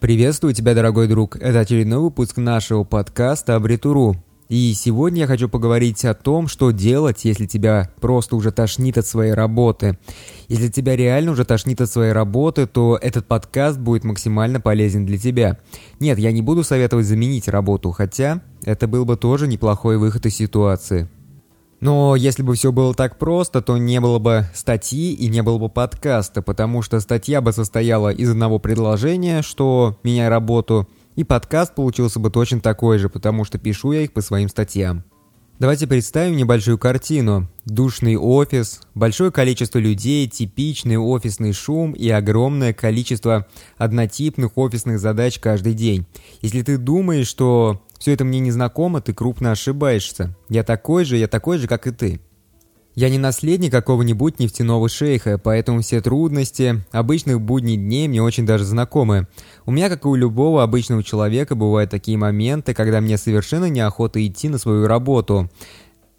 Приветствую тебя, дорогой друг. Это очередной выпуск нашего подкаста Абритуру. И сегодня я хочу поговорить о том, что делать, если тебя просто уже тошнит от своей работы. Если тебя реально уже тошнит от своей работы, то этот подкаст будет максимально полезен для тебя. Нет, я не буду советовать заменить работу, хотя это был бы тоже неплохой выход из ситуации. Но если бы все было так просто, то не было бы статьи и не было бы подкаста, потому что статья бы состояла из одного предложения, что меняй работу, и подкаст получился бы точно такой же, потому что пишу я их по своим статьям. Давайте представим небольшую картину. Душный офис, большое количество людей, типичный офисный шум и огромное количество однотипных офисных задач каждый день. Если ты думаешь, что все это мне незнакомо, ты крупно ошибаешься. Я такой же, я такой же, как и ты. Я не наследник какого-нибудь нефтяного шейха, поэтому все трудности обычных будней дней мне очень даже знакомы. У меня, как и у любого обычного человека, бывают такие моменты, когда мне совершенно неохота идти на свою работу.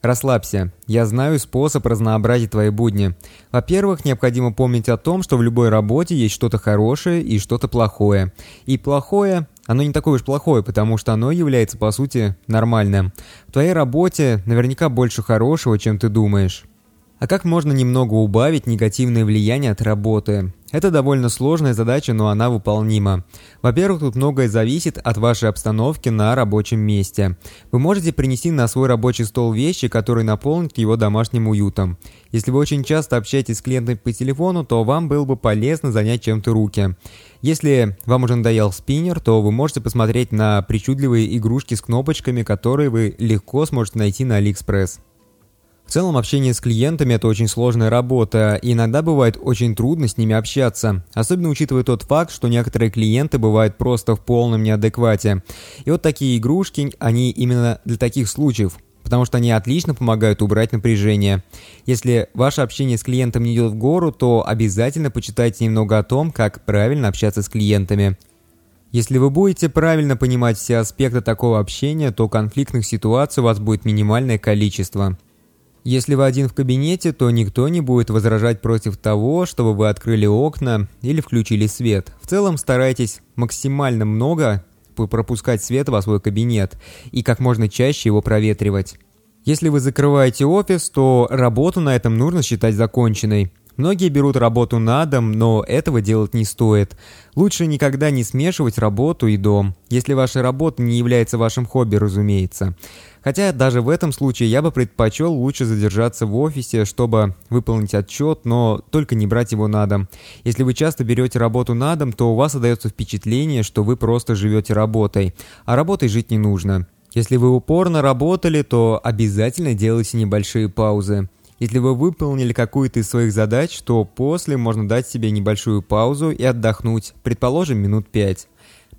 Расслабься. Я знаю способ разнообразить твои будни. Во-первых, необходимо помнить о том, что в любой работе есть что-то хорошее и что-то плохое. И плохое оно не такое уж плохое, потому что оно является, по сути, нормальным. В твоей работе наверняка больше хорошего, чем ты думаешь. А как можно немного убавить негативное влияние от работы? Это довольно сложная задача, но она выполнима. Во-первых, тут многое зависит от вашей обстановки на рабочем месте. Вы можете принести на свой рабочий стол вещи, которые наполнят его домашним уютом. Если вы очень часто общаетесь с клиентами по телефону, то вам было бы полезно занять чем-то руки. Если вам уже надоел спиннер, то вы можете посмотреть на причудливые игрушки с кнопочками, которые вы легко сможете найти на AliExpress. В целом, общение с клиентами – это очень сложная работа, и иногда бывает очень трудно с ними общаться, особенно учитывая тот факт, что некоторые клиенты бывают просто в полном неадеквате. И вот такие игрушки, они именно для таких случаев, потому что они отлично помогают убрать напряжение. Если ваше общение с клиентом не идет в гору, то обязательно почитайте немного о том, как правильно общаться с клиентами. Если вы будете правильно понимать все аспекты такого общения, то конфликтных ситуаций у вас будет минимальное количество – если вы один в кабинете, то никто не будет возражать против того, чтобы вы открыли окна или включили свет. В целом старайтесь максимально много пропускать свет во свой кабинет и как можно чаще его проветривать. Если вы закрываете офис, то работу на этом нужно считать законченной. Многие берут работу на дом, но этого делать не стоит. Лучше никогда не смешивать работу и дом, если ваша работа не является вашим хобби, разумеется. Хотя даже в этом случае я бы предпочел лучше задержаться в офисе, чтобы выполнить отчет, но только не брать его на дом. Если вы часто берете работу на дом, то у вас остается впечатление, что вы просто живете работой, а работой жить не нужно. Если вы упорно работали, то обязательно делайте небольшие паузы. Если вы выполнили какую-то из своих задач, то после можно дать себе небольшую паузу и отдохнуть, предположим, минут пять.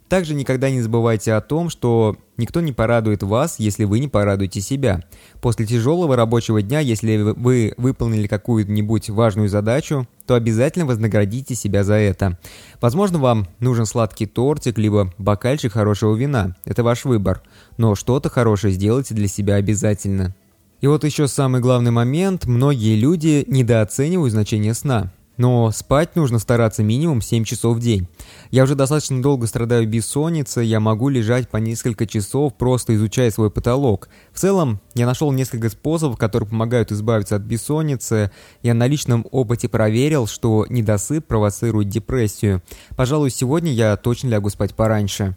Также никогда не забывайте о том, что никто не порадует вас, если вы не порадуете себя. После тяжелого рабочего дня, если вы выполнили какую-нибудь важную задачу, то обязательно вознаградите себя за это. Возможно, вам нужен сладкий тортик, либо бокальчик хорошего вина. Это ваш выбор. Но что-то хорошее сделайте для себя обязательно. И вот еще самый главный момент. Многие люди недооценивают значение сна. Но спать нужно стараться минимум 7 часов в день. Я уже достаточно долго страдаю бессонницей, я могу лежать по несколько часов, просто изучая свой потолок. В целом, я нашел несколько способов, которые помогают избавиться от бессонницы. Я на личном опыте проверил, что недосып провоцирует депрессию. Пожалуй, сегодня я точно лягу спать пораньше.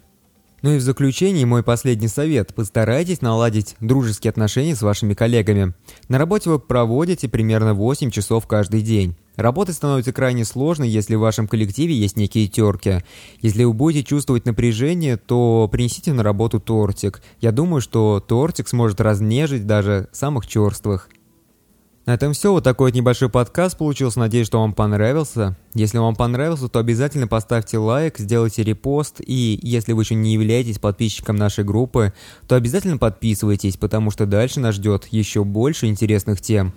Ну и в заключение мой последний совет. Постарайтесь наладить дружеские отношения с вашими коллегами. На работе вы проводите примерно 8 часов каждый день. Работать становится крайне сложной, если в вашем коллективе есть некие терки. Если вы будете чувствовать напряжение, то принесите на работу тортик. Я думаю, что тортик сможет разнежить даже самых черствых. На этом все. Вот такой вот небольшой подкаст получился. Надеюсь, что вам понравился. Если вам понравился, то обязательно поставьте лайк, сделайте репост. И если вы еще не являетесь подписчиком нашей группы, то обязательно подписывайтесь, потому что дальше нас ждет еще больше интересных тем.